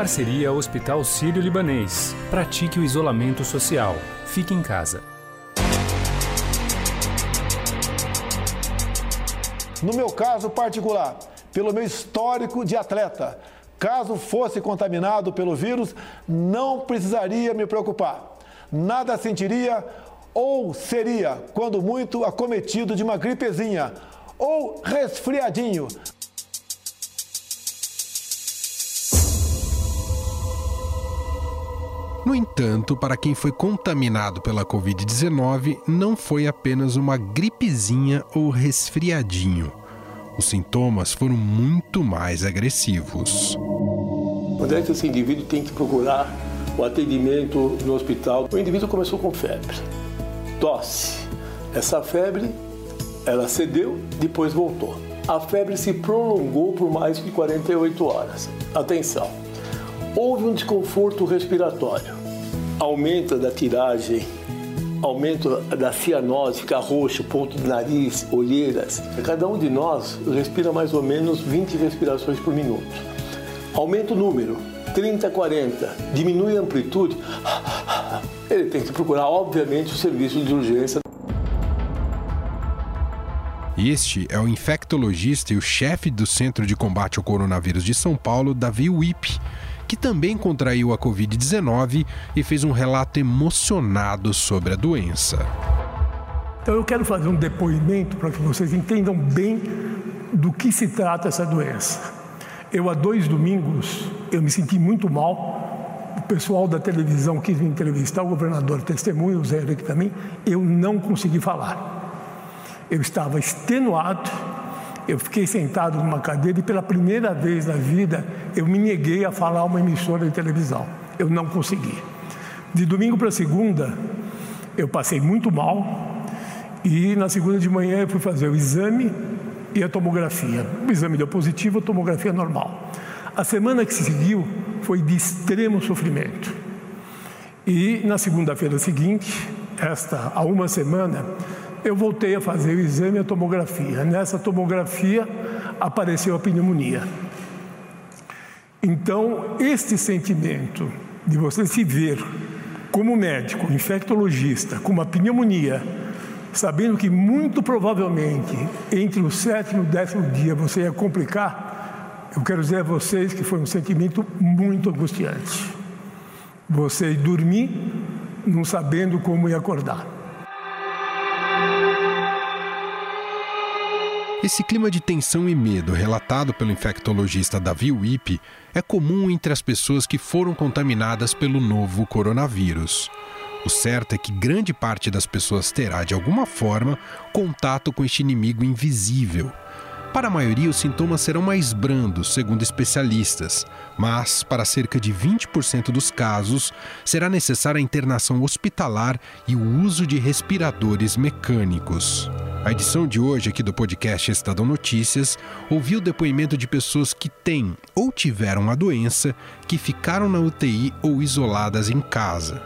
Parceria Hospital Sírio-Libanês. Pratique o isolamento social. Fique em casa. No meu caso particular, pelo meu histórico de atleta, caso fosse contaminado pelo vírus, não precisaria me preocupar. Nada sentiria ou seria, quando muito, acometido de uma gripezinha ou resfriadinho. No entanto, para quem foi contaminado pela Covid-19, não foi apenas uma gripezinha ou resfriadinho. Os sintomas foram muito mais agressivos. Quando é que esse indivíduo tem que procurar o atendimento no hospital? O indivíduo começou com febre, tosse. Essa febre, ela cedeu, depois voltou. A febre se prolongou por mais de 48 horas. Atenção! Houve um desconforto respiratório, aumento da tiragem, aumento da cianose, fica roxo, ponto de nariz, olheiras. Cada um de nós respira mais ou menos 20 respirações por minuto. Aumenta o número, 30, 40, diminui a amplitude. Ele tem que procurar, obviamente, o serviço de urgência. Este é o infectologista e o chefe do Centro de Combate ao Coronavírus de São Paulo, Davi Wip que também contraiu a Covid-19 e fez um relato emocionado sobre a doença. Então eu quero fazer um depoimento para que vocês entendam bem do que se trata essa doença. Eu há dois domingos eu me senti muito mal. O pessoal da televisão quis me entrevistar, o governador testemunha, o Zé aqui também. Eu não consegui falar. Eu estava extenuado eu fiquei sentado numa cadeira e pela primeira vez na vida eu me neguei a falar uma emissora de televisão. Eu não consegui. De domingo para segunda, eu passei muito mal e na segunda de manhã eu fui fazer o exame e a tomografia. O exame deu positivo, a tomografia normal. A semana que se seguiu foi de extremo sofrimento. E na segunda-feira seguinte, esta há uma semana, eu voltei a fazer o exame e a tomografia. Nessa tomografia apareceu a pneumonia. Então, este sentimento de você se ver como médico, infectologista, com uma pneumonia, sabendo que muito provavelmente entre o sétimo e o décimo dia você ia complicar, eu quero dizer a vocês que foi um sentimento muito angustiante. Você dormir não sabendo como ia acordar. Esse clima de tensão e medo relatado pelo infectologista Davi Wippe é comum entre as pessoas que foram contaminadas pelo novo coronavírus. O certo é que grande parte das pessoas terá, de alguma forma, contato com este inimigo invisível. Para a maioria, os sintomas serão mais brandos, segundo especialistas, mas para cerca de 20% dos casos, será necessária a internação hospitalar e o uso de respiradores mecânicos. A edição de hoje aqui do podcast Estadão Notícias ouviu depoimento de pessoas que têm ou tiveram a doença, que ficaram na UTI ou isoladas em casa.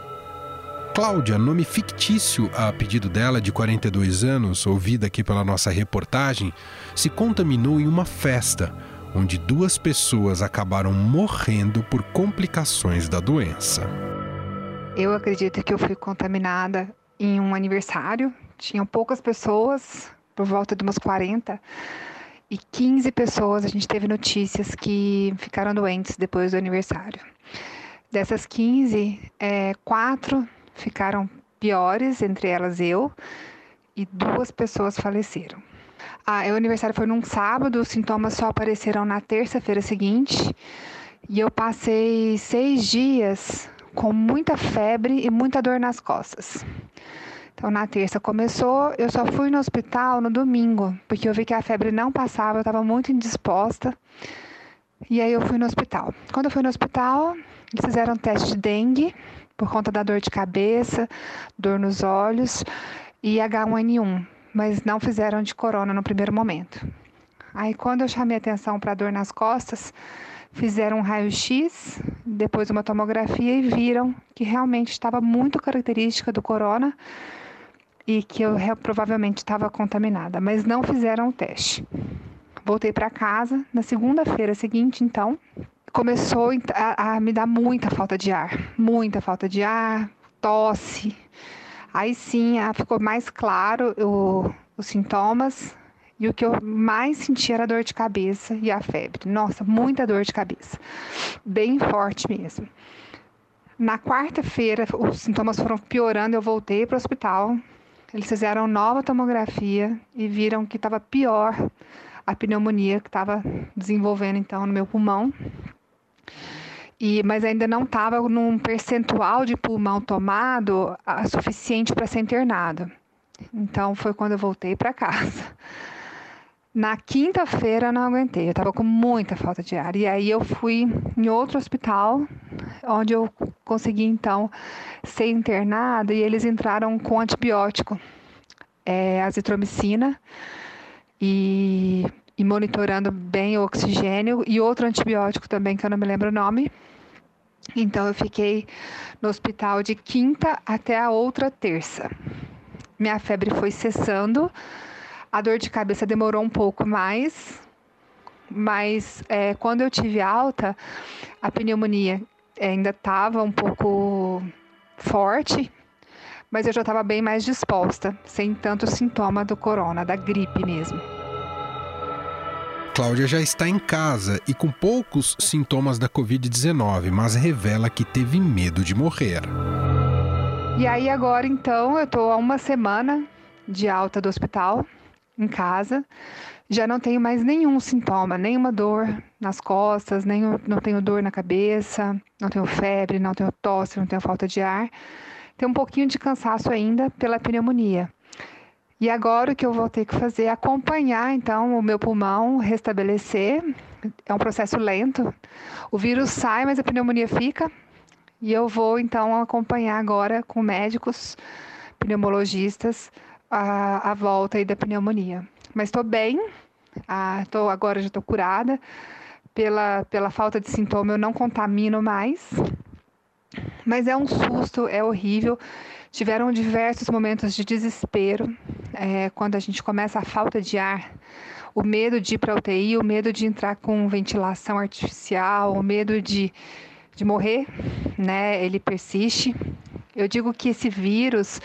Cláudia, nome fictício a pedido dela, de 42 anos, ouvida aqui pela nossa reportagem, se contaminou em uma festa, onde duas pessoas acabaram morrendo por complicações da doença. Eu acredito que eu fui contaminada em um aniversário tinham poucas pessoas, por volta de umas 40, e 15 pessoas a gente teve notícias que ficaram doentes depois do aniversário. Dessas 15, é, quatro ficaram piores, entre elas eu, e duas pessoas faleceram. Ah, o aniversário foi num sábado, os sintomas só apareceram na terça-feira seguinte, e eu passei seis dias com muita febre e muita dor nas costas. Então, na terça começou, eu só fui no hospital no domingo, porque eu vi que a febre não passava, eu estava muito indisposta. E aí eu fui no hospital. Quando eu fui no hospital, eles fizeram um teste de dengue por conta da dor de cabeça, dor nos olhos e H1N1, mas não fizeram de corona no primeiro momento. Aí quando eu chamei atenção para a dor nas costas, fizeram um raio-x, depois uma tomografia e viram que realmente estava muito característica do corona e que eu provavelmente estava contaminada, mas não fizeram o teste. Voltei para casa na segunda-feira seguinte, então, começou a, a me dar muita falta de ar, muita falta de ar, tosse. Aí sim, ficou mais claro o, os sintomas e o que eu mais senti era a dor de cabeça e a febre. Nossa, muita dor de cabeça, bem forte mesmo. Na quarta-feira, os sintomas foram piorando, eu voltei para o hospital. Eles fizeram nova tomografia e viram que estava pior a pneumonia que estava desenvolvendo então no meu pulmão. E, mas ainda não estava num percentual de pulmão tomado a, suficiente para ser internado. Então foi quando eu voltei para casa. Na quinta-feira não aguentei, eu estava com muita falta de ar. E aí eu fui em outro hospital, onde eu consegui então ser internada e eles entraram com antibiótico, é, azitromicina, e, e monitorando bem o oxigênio, e outro antibiótico também, que eu não me lembro o nome. Então eu fiquei no hospital de quinta até a outra terça. Minha febre foi cessando, a dor de cabeça demorou um pouco mais, mas é, quando eu tive alta, a pneumonia ainda estava um pouco forte, mas eu já estava bem mais disposta, sem tanto sintoma do corona, da gripe mesmo. Cláudia já está em casa e com poucos sintomas da Covid-19, mas revela que teve medo de morrer. E aí agora então eu estou há uma semana de alta do hospital, em casa, já não tenho mais nenhum sintoma, nenhuma dor nas costas, não tenho dor na cabeça, não tenho febre, não tenho tosse, não tenho falta de ar. Tenho um pouquinho de cansaço ainda pela pneumonia. E agora o que eu vou ter que fazer é acompanhar então o meu pulmão restabelecer. É um processo lento. O vírus sai, mas a pneumonia fica. E eu vou então acompanhar agora com médicos, pneumologistas, a, a volta da pneumonia. Mas estou bem, ah, tô, agora já estou curada. Pela, pela falta de sintoma, eu não contamino mais. Mas é um susto, é horrível. Tiveram diversos momentos de desespero é, quando a gente começa a falta de ar, o medo de ir para UTI, o medo de entrar com ventilação artificial, o medo de, de morrer, né? Ele persiste. Eu digo que esse vírus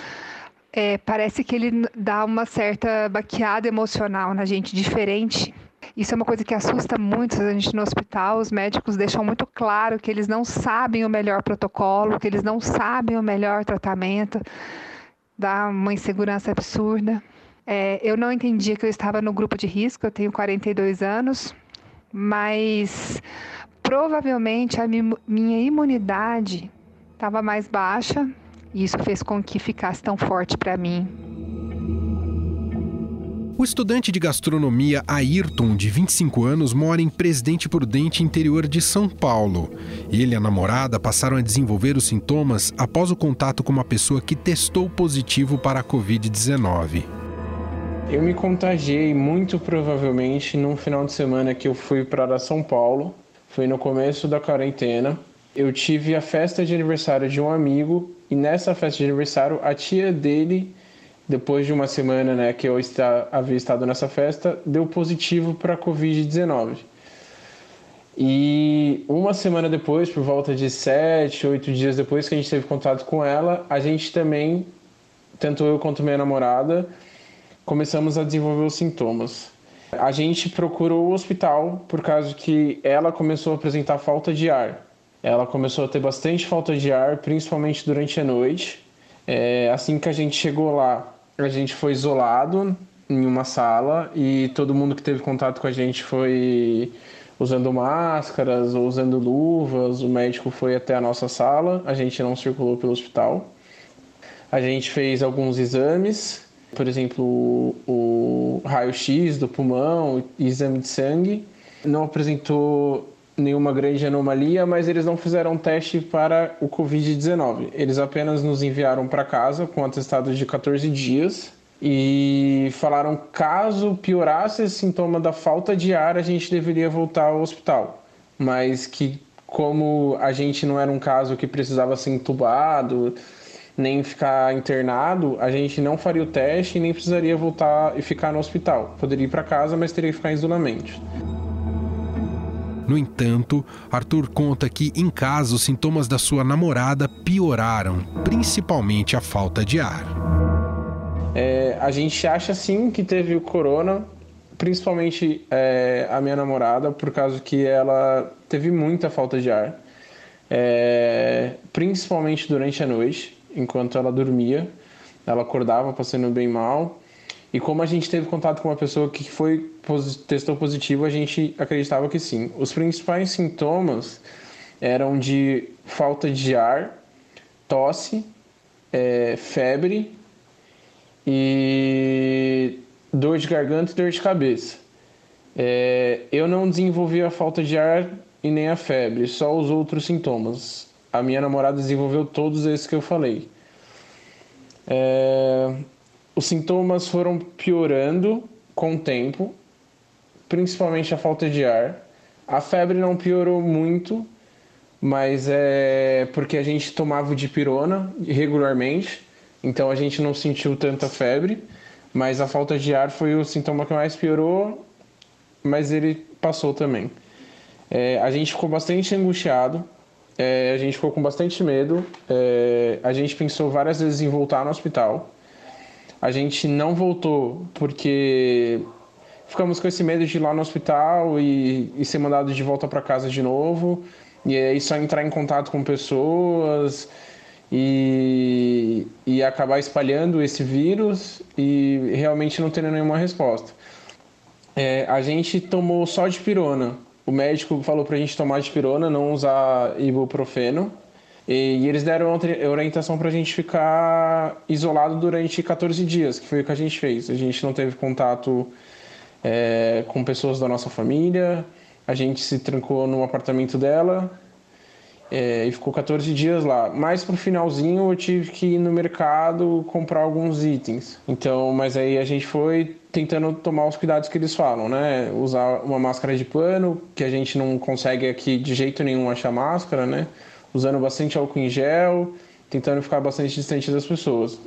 é, parece que ele dá uma certa baqueada emocional na gente, diferente. Isso é uma coisa que assusta muito a gente no hospital. Os médicos deixam muito claro que eles não sabem o melhor protocolo, que eles não sabem o melhor tratamento. Dá uma insegurança absurda. É, eu não entendia que eu estava no grupo de risco, eu tenho 42 anos, mas provavelmente a minha imunidade estava mais baixa e isso fez com que ficasse tão forte para mim. O estudante de gastronomia Ayrton, de 25 anos, mora em Presidente Prudente, interior de São Paulo. Ele e a namorada passaram a desenvolver os sintomas após o contato com uma pessoa que testou positivo para a Covid-19. Eu me contagiei muito provavelmente num final de semana que eu fui para São Paulo. Foi no começo da quarentena. Eu tive a festa de aniversário de um amigo e nessa festa de aniversário, a tia dele, depois de uma semana né, que eu está, havia estado nessa festa, deu positivo para a Covid-19. E uma semana depois, por volta de sete, oito dias depois que a gente teve contato com ela, a gente também, tanto eu quanto minha namorada, começamos a desenvolver os sintomas. A gente procurou o hospital por causa que ela começou a apresentar falta de ar. Ela começou a ter bastante falta de ar, principalmente durante a noite. É, assim que a gente chegou lá, a gente foi isolado em uma sala e todo mundo que teve contato com a gente foi usando máscaras ou usando luvas. O médico foi até a nossa sala, a gente não circulou pelo hospital. A gente fez alguns exames, por exemplo, o raio-x do pulmão, exame de sangue. Não apresentou nenhuma grande anomalia, mas eles não fizeram teste para o Covid-19. Eles apenas nos enviaram para casa com atestado de 14 dias e falaram caso piorasse esse sintoma da falta de ar, a gente deveria voltar ao hospital. Mas que como a gente não era um caso que precisava ser entubado, nem ficar internado, a gente não faria o teste e nem precisaria voltar e ficar no hospital. Poderia ir para casa, mas teria que ficar em isolamento. No entanto, Arthur conta que em casa os sintomas da sua namorada pioraram, principalmente a falta de ar. É, a gente acha sim que teve o corona, principalmente é, a minha namorada, por causa que ela teve muita falta de ar, é, principalmente durante a noite, enquanto ela dormia. Ela acordava passando bem mal. E como a gente teve contato com uma pessoa que foi testou positivo, a gente acreditava que sim. Os principais sintomas eram de falta de ar, tosse, é, febre e dor de garganta e dor de cabeça. É, eu não desenvolvi a falta de ar e nem a febre, só os outros sintomas. A minha namorada desenvolveu todos esses que eu falei. É, os sintomas foram piorando com o tempo, principalmente a falta de ar. A febre não piorou muito, mas é porque a gente tomava dipirona regularmente, então a gente não sentiu tanta febre. Mas a falta de ar foi o sintoma que mais piorou, mas ele passou também. É, a gente ficou bastante angustiado, é, a gente ficou com bastante medo, é, a gente pensou várias vezes em voltar no hospital. A gente não voltou porque ficamos com esse medo de ir lá no hospital e, e ser mandado de volta para casa de novo, e aí só entrar em contato com pessoas e, e acabar espalhando esse vírus e realmente não tendo nenhuma resposta. É, a gente tomou só de pirona. O médico falou para a gente tomar de pirona, não usar ibuprofeno. E, eles deram orientação para a gente ficar isolado durante 14 dias, que foi o que a gente fez. A gente não teve contato é, com pessoas da nossa família, a gente se trancou no apartamento dela é, e ficou 14 dias lá. Mas pro finalzinho eu tive que ir no mercado comprar alguns itens. Então, mas aí a gente foi tentando tomar os cuidados que eles falam, né? Usar uma máscara de pano, que a gente não consegue aqui de jeito nenhum achar máscara, né? Usando bastante álcool em gel, tentando ficar bastante distante das pessoas.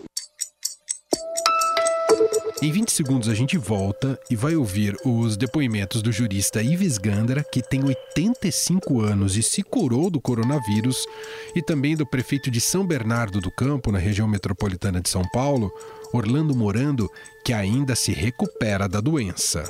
Em 20 segundos a gente volta e vai ouvir os depoimentos do jurista Ives Gandra, que tem 85 anos e se curou do coronavírus, e também do prefeito de São Bernardo do Campo, na região metropolitana de São Paulo, Orlando Morando, que ainda se recupera da doença.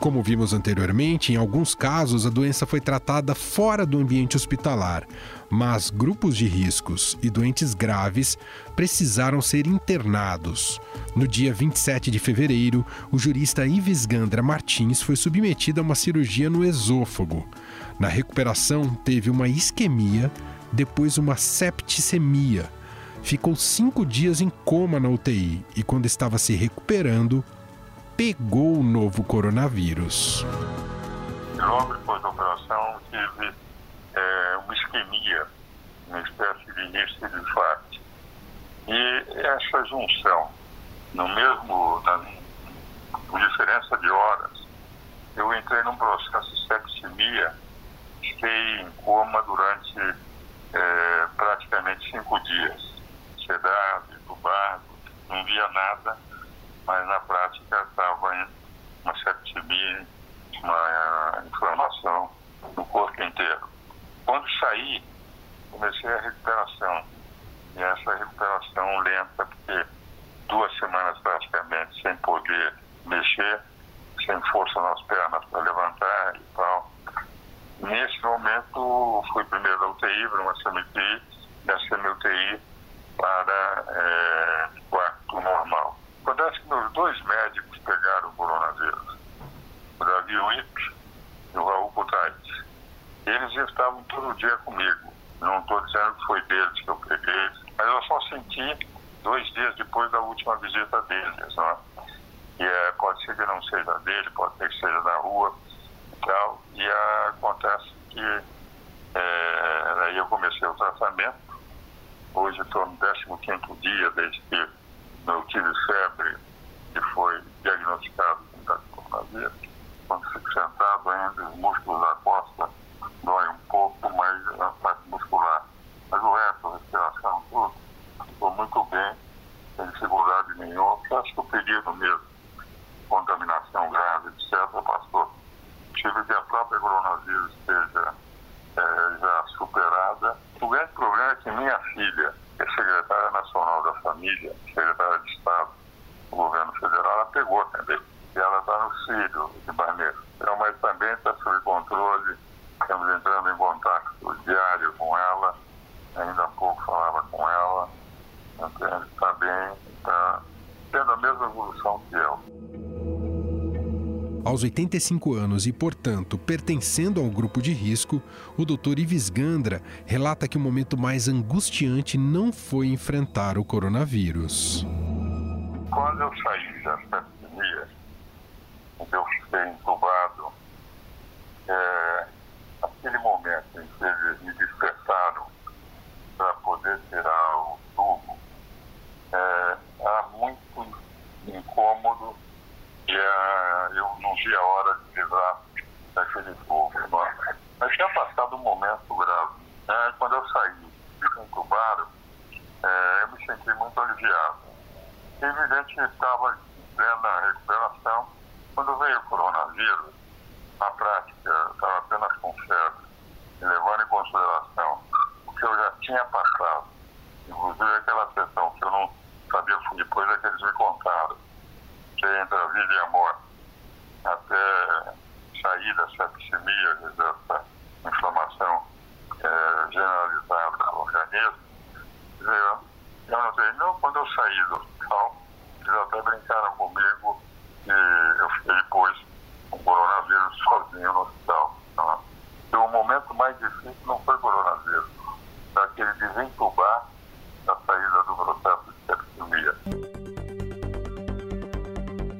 Como vimos anteriormente, em alguns casos a doença foi tratada fora do ambiente hospitalar, mas grupos de riscos e doentes graves precisaram ser internados. No dia 27 de fevereiro, o jurista Ives Gandra Martins foi submetido a uma cirurgia no esôfago. Na recuperação, teve uma isquemia, depois uma septicemia. Ficou cinco dias em coma na UTI e, quando estava se recuperando, pegou o novo coronavírus. Logo depois da operação, tive é, uma isquemia, uma espécie de início de infarto. E essa junção, no mesmo, na, com diferença de horas, eu entrei num processo de septicemia, fiquei em coma durante é, praticamente cinco dias. Sedado, entubado, não via nada mas na prática estava uma septicemia, uma inflamação no corpo inteiro. Quando saí, comecei a recuperação. E essa recuperação lenta, porque duas semanas praticamente sem poder mexer, sem força nas pernas para levantar e tal. Nesse momento, fui primeiro da UTI, para uma semi-UTI, da semi-UTI para é, quarto normal. Acontece que meus dois médicos pegaram o coronavírus, o Davi Witt e o Raul Butais. Eles estavam todo dia comigo. Não estou dizendo que foi deles que eu peguei, mas eu só senti dois dias depois da última visita deles. Né? E é, pode ser que não seja dele, pode ser que seja da rua e tal. E é, acontece que é, aí eu comecei o tratamento. Hoje estou no 15 dia desde que eu tive febre e foi diagnosticado com coronavírus. Quando fico sentado ainda, os músculos da costa doem um pouco, mas a parte muscular. Mas o resto, a respiração, tudo, estou muito bem, sem dificuldade nenhuma. Acho que o período mesmo, contaminação grave, etc., passou. Tive que a própria coronavírus esteja é, já superada. O grande problema é que minha filha, que é secretária nacional da família, secretária de Estado do governo federal, ela pegou também. E ela está no Sírio, de Barneiro. Então, mas também está sob controle, estamos entrando em contato diário com ela, ainda há pouco falava com ela, está bem, está tendo a mesma evolução que eu. Aos 85 anos e, portanto, pertencendo ao grupo de risco, o Dr. Ives Gandra relata que o momento mais angustiante não foi enfrentar o coronavírus. Quando eu saí da pandemia, eu fiquei entubado, é, aquele momento em que eles me despertaram para poder tirar o tubo, é, era muito incômodo e uh, eu não vi a hora de livrar daquele povo. Mas tinha passado um momento grave. Né? Quando eu saí e entubaram, é, eu me senti muito aliviado. Evidente que estava vendo a recuperação. Quando veio o coronavírus, na prática, estava apenas com febre, levando em consideração o que eu já tinha passado, inclusive aquela sessão que eu não sabia depois é que eles me contaram que é entre a vida e a morte, até sair da septicemia, dessa inflamação é, generalizada do organismo. Eu, eu notei, não, quando eu saí do hospital, eles até brincaram comigo e eu fiquei depois com o coronavírus sozinho no hospital. Tá? E o momento mais difícil não foi o coronavírus, foi aquele desentubar da saída do processo de septicemia.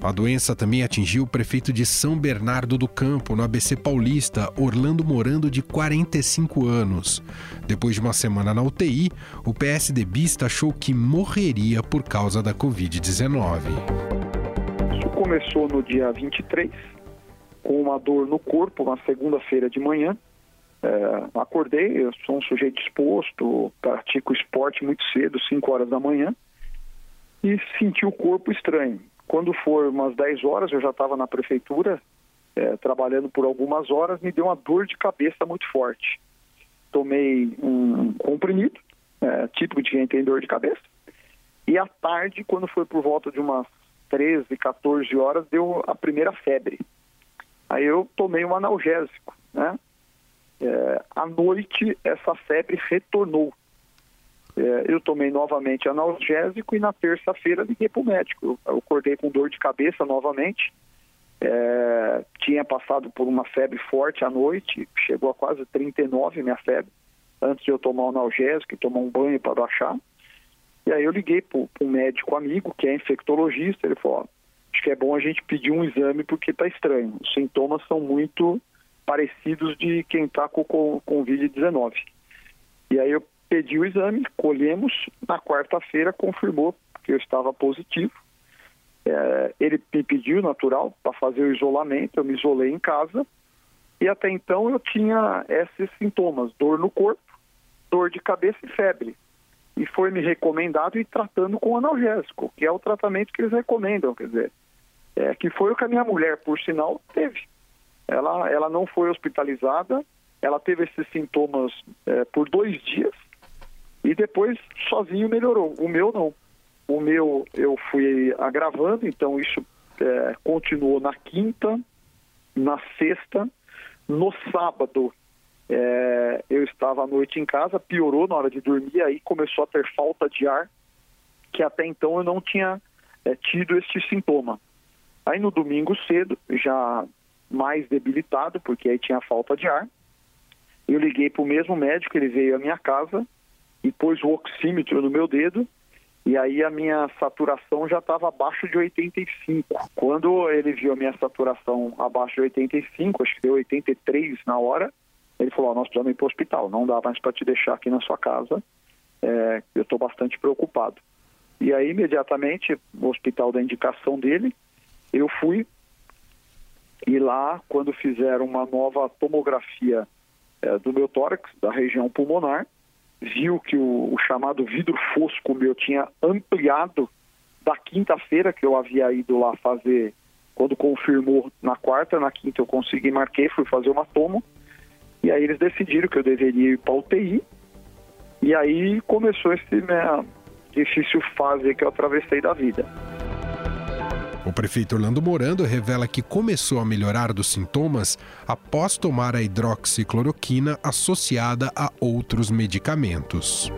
A doença também atingiu o prefeito de São Bernardo do Campo, no ABC Paulista, Orlando Morando, de 45 anos. Depois de uma semana na UTI, o PSDBista achou que morreria por causa da Covid-19. Isso começou no dia 23, com uma dor no corpo, na segunda-feira de manhã. É, acordei, eu sou um sujeito exposto, pratico esporte muito cedo, 5 horas da manhã, e senti o corpo estranho quando for umas 10 horas, eu já estava na prefeitura, é, trabalhando por algumas horas, me deu uma dor de cabeça muito forte. Tomei um comprimido, é, típico de quem tem dor de cabeça. E à tarde, quando foi por volta de umas 13, 14 horas, deu a primeira febre. Aí eu tomei um analgésico, né? É, à noite, essa febre retornou. É, eu tomei novamente analgésico e na terça-feira liguei para o médico. Eu, acordei com dor de cabeça novamente. É, tinha passado por uma febre forte à noite, chegou a quase 39 minha febre, antes de eu tomar o analgésico e tomar um banho para baixar. E aí eu liguei para um médico amigo, que é infectologista, ele falou, acho que é bom a gente pedir um exame porque está estranho. Os sintomas são muito parecidos de quem está com o Covid-19. E aí eu pedi o exame, colhemos, na quarta-feira confirmou que eu estava positivo. É, ele me pediu, natural, para fazer o isolamento, eu me isolei em casa, e até então eu tinha esses sintomas, dor no corpo, dor de cabeça e febre. E foi me recomendado ir tratando com analgésico, que é o tratamento que eles recomendam, quer dizer, é, que foi o que a minha mulher, por sinal, teve. Ela, ela não foi hospitalizada, ela teve esses sintomas é, por dois dias, e depois sozinho melhorou. O meu não. O meu eu fui agravando, então isso é, continuou na quinta, na sexta, no sábado é, eu estava à noite em casa, piorou na hora de dormir, aí começou a ter falta de ar, que até então eu não tinha é, tido este sintoma. Aí no domingo cedo, já mais debilitado, porque aí tinha falta de ar, eu liguei para o mesmo médico, ele veio à minha casa, e pôs o oxímetro no meu dedo e aí a minha saturação já estava abaixo de 85. Quando ele viu a minha saturação abaixo de 85, acho que deu 83 na hora, ele falou, oh, nós precisamos ir para o hospital, não dá mais para te deixar aqui na sua casa. é, eu estou bastante preocupado. E aí, imediatamente, no hospital da indicação dele, eu fui e lá, quando fizeram uma nova tomografia é, do meu tórax, da região pulmonar, viu que o, o chamado vidro fosco meu tinha ampliado da quinta-feira que eu havia ido lá fazer, quando confirmou na quarta, na quinta eu consegui, marquei, fui fazer uma tomo, e aí eles decidiram que eu deveria ir para UTI, e aí começou esse né, difícil fase que eu atravessei da vida. O prefeito Orlando Morando revela que começou a melhorar dos sintomas após tomar a hidroxicloroquina associada a outros medicamentos.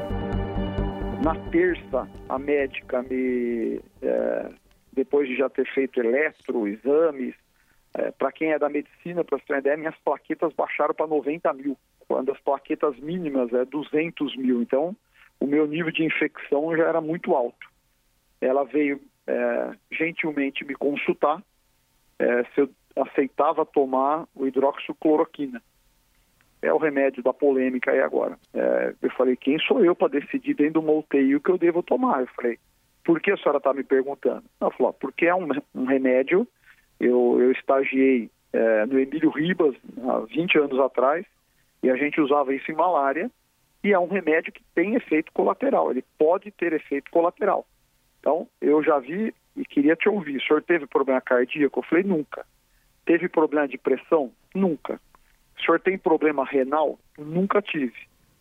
Na terça, a médica me, é, depois de já ter feito eletro, exames, é, para quem é da medicina, para você ideia, minhas plaquetas baixaram para 90 mil, quando as plaquetas mínimas é 200 mil. Então, o meu nível de infecção já era muito alto. Ela veio é, gentilmente me consultar é, se eu aceitava tomar o hidroxicloroquina. É o remédio da polêmica aí agora. É, eu falei, quem sou eu para decidir dentro do UTI o que eu devo tomar? Eu falei, por que a senhora está me perguntando? Ela falou, porque é um, um remédio, eu, eu estagiei é, no Emílio Ribas há 20 anos atrás, e a gente usava isso em malária, e é um remédio que tem efeito colateral, ele pode ter efeito colateral. Então, eu já vi e queria te ouvir. O senhor teve problema cardíaco? Eu falei, nunca. Teve problema de pressão? Nunca. O senhor tem problema renal? Nunca tive.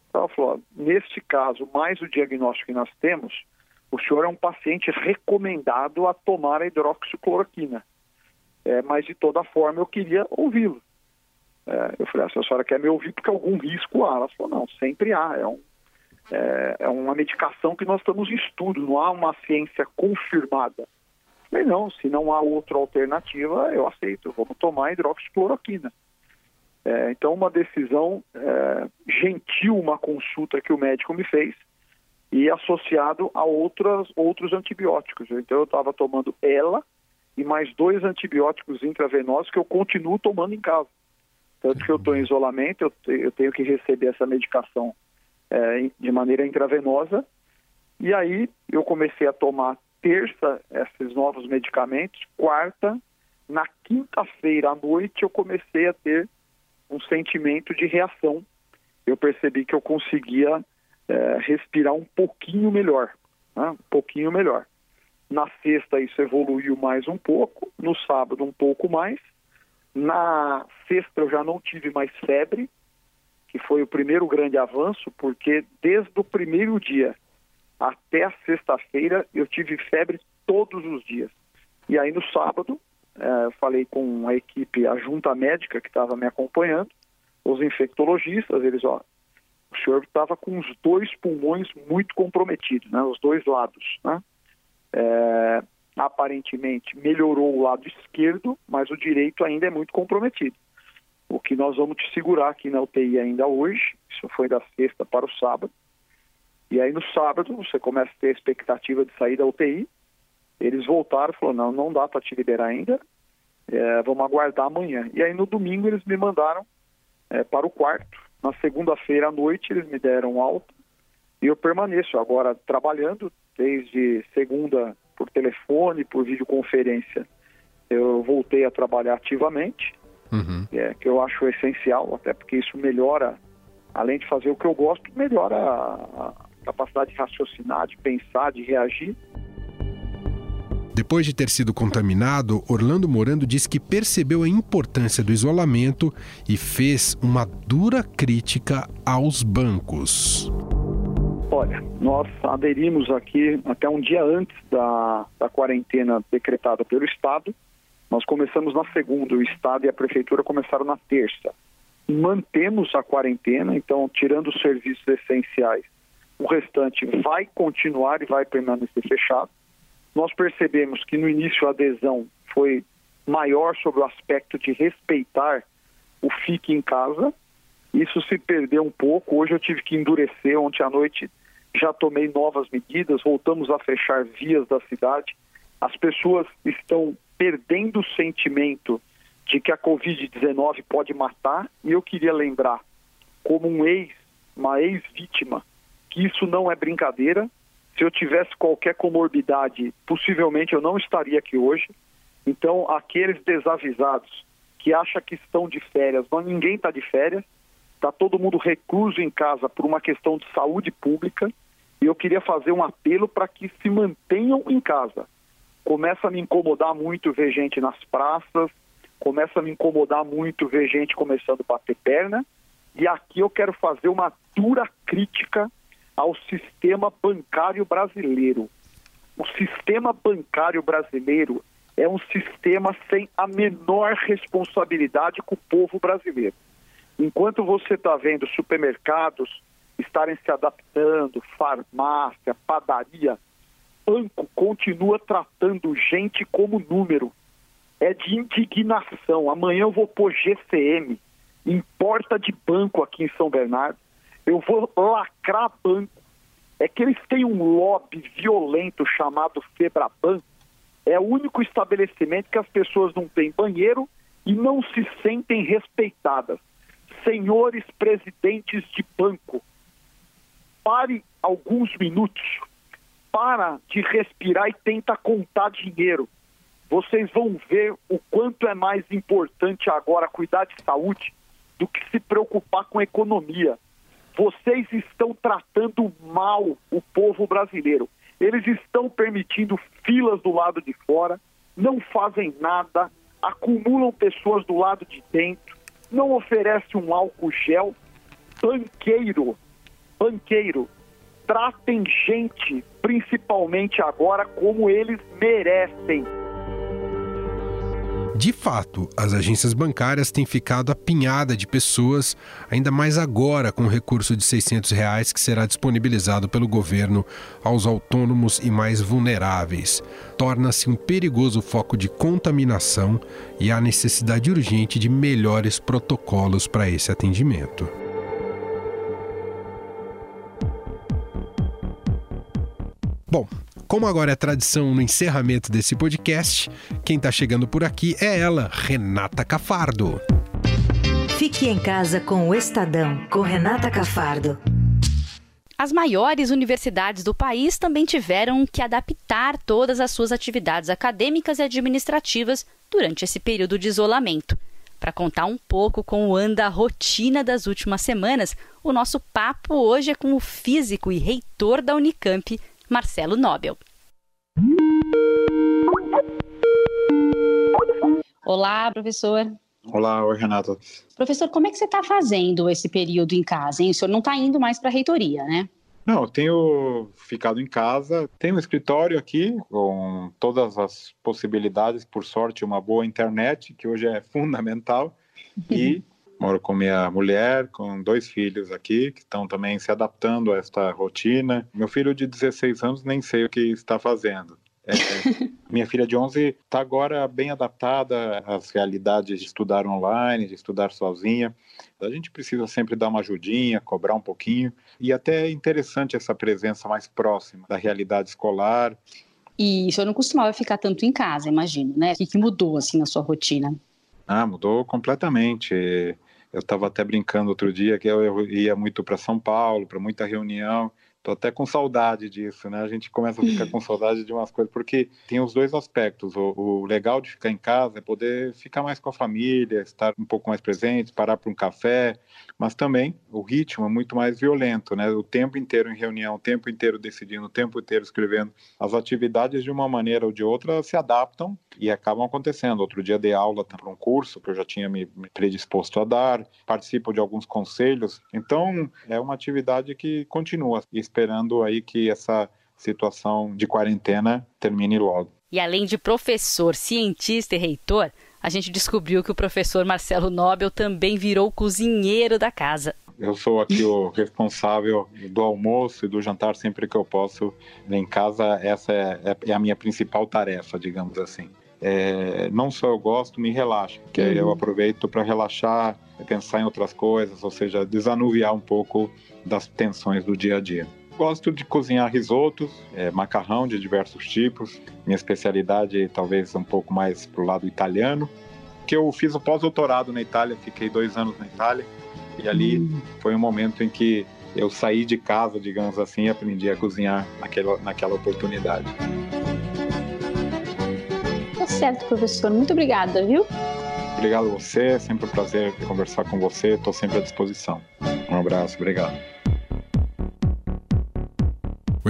Então, ela falou, neste caso, mais o diagnóstico que nós temos, o senhor é um paciente recomendado a tomar a hidroxicloroquina. É, mas, de toda forma, eu queria ouvi-lo. É, eu falei, ah, a senhora quer me ouvir porque algum risco há? Ela falou, não, sempre há. É um é, é uma medicação que nós estamos em estudo, não há uma ciência confirmada. Falei, não, se não há outra alternativa, eu aceito, vamos tomar hidroxicloroquina. É, então, uma decisão é, gentil, uma consulta que o médico me fez, e associado a outras, outros antibióticos. Então, eu estava tomando ela e mais dois antibióticos intravenosos que eu continuo tomando em casa. Tanto que eu estou em isolamento, eu, eu tenho que receber essa medicação é, de maneira intravenosa. E aí eu comecei a tomar terça esses novos medicamentos, quarta, na quinta-feira à noite eu comecei a ter um sentimento de reação. Eu percebi que eu conseguia é, respirar um pouquinho melhor, né? um pouquinho melhor. Na sexta isso evoluiu mais um pouco, no sábado um pouco mais. Na sexta eu já não tive mais febre, que foi o primeiro grande avanço, porque desde o primeiro dia até a sexta-feira eu tive febre todos os dias. E aí no sábado, é, falei com a equipe, a junta médica que estava me acompanhando, os infectologistas, eles, ó, o senhor estava com os dois pulmões muito comprometidos, né, os dois lados, né? É, aparentemente melhorou o lado esquerdo, mas o direito ainda é muito comprometido o que nós vamos te segurar aqui na UTI ainda hoje, isso foi da sexta para o sábado, e aí no sábado você começa a ter a expectativa de sair da UTI, eles voltaram e falaram, não, não dá para te liberar ainda, é, vamos aguardar amanhã. E aí no domingo eles me mandaram é, para o quarto, na segunda-feira à noite eles me deram alta, e eu permaneço agora trabalhando desde segunda por telefone, por videoconferência. Eu voltei a trabalhar ativamente uhum. é, que eu acho essencial, até porque isso melhora, além de fazer o que eu gosto, melhora a, a capacidade de raciocinar, de pensar, de reagir. Depois de ter sido contaminado, Orlando Morando diz que percebeu a importância do isolamento e fez uma dura crítica aos bancos. Olha, nós aderimos aqui até um dia antes da, da quarentena decretada pelo Estado nós começamos na segunda, o Estado e a Prefeitura começaram na terça. Mantemos a quarentena, então, tirando os serviços essenciais, o restante vai continuar e vai permanecer fechado. Nós percebemos que no início a adesão foi maior sobre o aspecto de respeitar o fique em casa. Isso se perdeu um pouco. Hoje eu tive que endurecer. Ontem à noite já tomei novas medidas. Voltamos a fechar vias da cidade. As pessoas estão perdendo o sentimento de que a Covid-19 pode matar, e eu queria lembrar, como um ex, uma ex-vítima, que isso não é brincadeira. Se eu tivesse qualquer comorbidade, possivelmente eu não estaria aqui hoje. Então, aqueles desavisados que acham que estão de férias, não, ninguém está de férias, está todo mundo recluso em casa por uma questão de saúde pública. E eu queria fazer um apelo para que se mantenham em casa. Começa a me incomodar muito ver gente nas praças, começa a me incomodar muito ver gente começando a bater perna. E aqui eu quero fazer uma dura crítica ao sistema bancário brasileiro. O sistema bancário brasileiro é um sistema sem a menor responsabilidade com o povo brasileiro. Enquanto você está vendo supermercados estarem se adaptando, farmácia, padaria, banco continua tratando gente como número. É de indignação. Amanhã eu vou pôr GCM em porta de banco aqui em São Bernardo. Eu vou lacrar banco. É que eles têm um lobby violento chamado Febraban. É o único estabelecimento que as pessoas não têm banheiro e não se sentem respeitadas. Senhores presidentes de banco, pare alguns minutos, para de respirar e tenta contar dinheiro. Vocês vão ver o quanto é mais importante agora cuidar de saúde do que se preocupar com economia. Vocês estão tratando mal o povo brasileiro. Eles estão permitindo filas do lado de fora, não fazem nada, acumulam pessoas do lado de dentro, não oferece um álcool gel. Banqueiro, banqueiro, tratem gente, principalmente agora, como eles merecem. De fato, as agências bancárias têm ficado apinhada de pessoas, ainda mais agora com o recurso de 600 reais que será disponibilizado pelo governo aos autônomos e mais vulneráveis. Torna-se um perigoso foco de contaminação e há necessidade urgente de melhores protocolos para esse atendimento. Bom, como agora é tradição no encerramento desse podcast, quem está chegando por aqui é ela, Renata Cafardo. Fique em casa com o Estadão, com Renata Cafardo. As maiores universidades do país também tiveram que adaptar todas as suas atividades acadêmicas e administrativas durante esse período de isolamento. Para contar um pouco como anda a rotina das últimas semanas, o nosso papo hoje é com o físico e reitor da Unicamp, Marcelo Nobel. Olá, professor. Olá, oi, Renata. Professor, como é que você está fazendo esse período em casa? Hein? O senhor não está indo mais para a reitoria, né? Não, eu tenho ficado em casa. Tenho um escritório aqui com todas as possibilidades, por sorte, uma boa internet, que hoje é fundamental. E Moro com minha mulher, com dois filhos aqui, que estão também se adaptando a esta rotina. Meu filho de 16 anos nem sei o que está fazendo. É, minha filha de 11 está agora bem adaptada às realidades de estudar online, de estudar sozinha. A gente precisa sempre dar uma ajudinha, cobrar um pouquinho. E até é interessante essa presença mais próxima da realidade escolar. E o senhor não costumava ficar tanto em casa, imagino, né? O que mudou assim na sua rotina? Ah, mudou completamente. Eu estava até brincando outro dia que eu ia muito para São Paulo, para muita reunião. Tô até com saudade disso, né? A gente começa a ficar com saudade de umas coisas, porque tem os dois aspectos. O, o, legal de ficar em casa é poder ficar mais com a família, estar um pouco mais presente, parar para um café, mas também o ritmo é muito mais violento, né? O tempo inteiro em reunião, o tempo inteiro decidindo, o tempo inteiro escrevendo. As atividades, de uma maneira ou de outra, se adaptam e acabam acontecendo. Outro dia dei aula para um curso que eu já tinha me predisposto a dar, participo de alguns conselhos. Então, é uma atividade que continua esperando aí que essa situação de quarentena termine logo. E além de professor, cientista e reitor, a gente descobriu que o professor Marcelo Nobel também virou cozinheiro da casa. Eu sou aqui o responsável do almoço e do jantar sempre que eu posso em casa. Essa é, é a minha principal tarefa, digamos assim. É, não só eu gosto, me relaxa, que uhum. eu aproveito para relaxar, pensar em outras coisas, ou seja, desanuviar um pouco das tensões do dia a dia gosto de cozinhar risotos, é, macarrão de diversos tipos. Minha especialidade talvez um pouco mais pro lado italiano. Que eu fiz o pós-doutorado na Itália, fiquei dois anos na Itália e ali hum. foi um momento em que eu saí de casa, digamos assim, e aprendi a cozinhar naquela, naquela oportunidade. Tá certo, professor. Muito obrigada, viu? Obrigado a você, é sempre um prazer conversar com você, estou sempre à disposição. Um abraço, obrigado.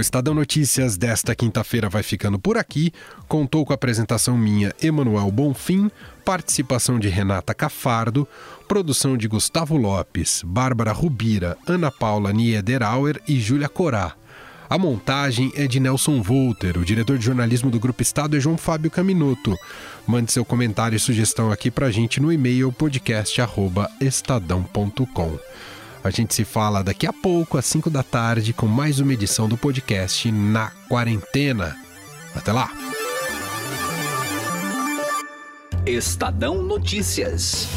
O Estadão Notícias desta quinta-feira vai ficando por aqui. Contou com a apresentação minha, Emanuel Bonfim, participação de Renata Cafardo, produção de Gustavo Lopes, Bárbara Rubira, Ana Paula Niederauer e Júlia Corá. A montagem é de Nelson Volter, o diretor de jornalismo do Grupo Estado é João Fábio Caminoto. Mande seu comentário e sugestão aqui pra gente no e-mail podcast@estadão.com. A gente se fala daqui a pouco, às 5 da tarde, com mais uma edição do podcast Na Quarentena. Até lá! Estadão Notícias.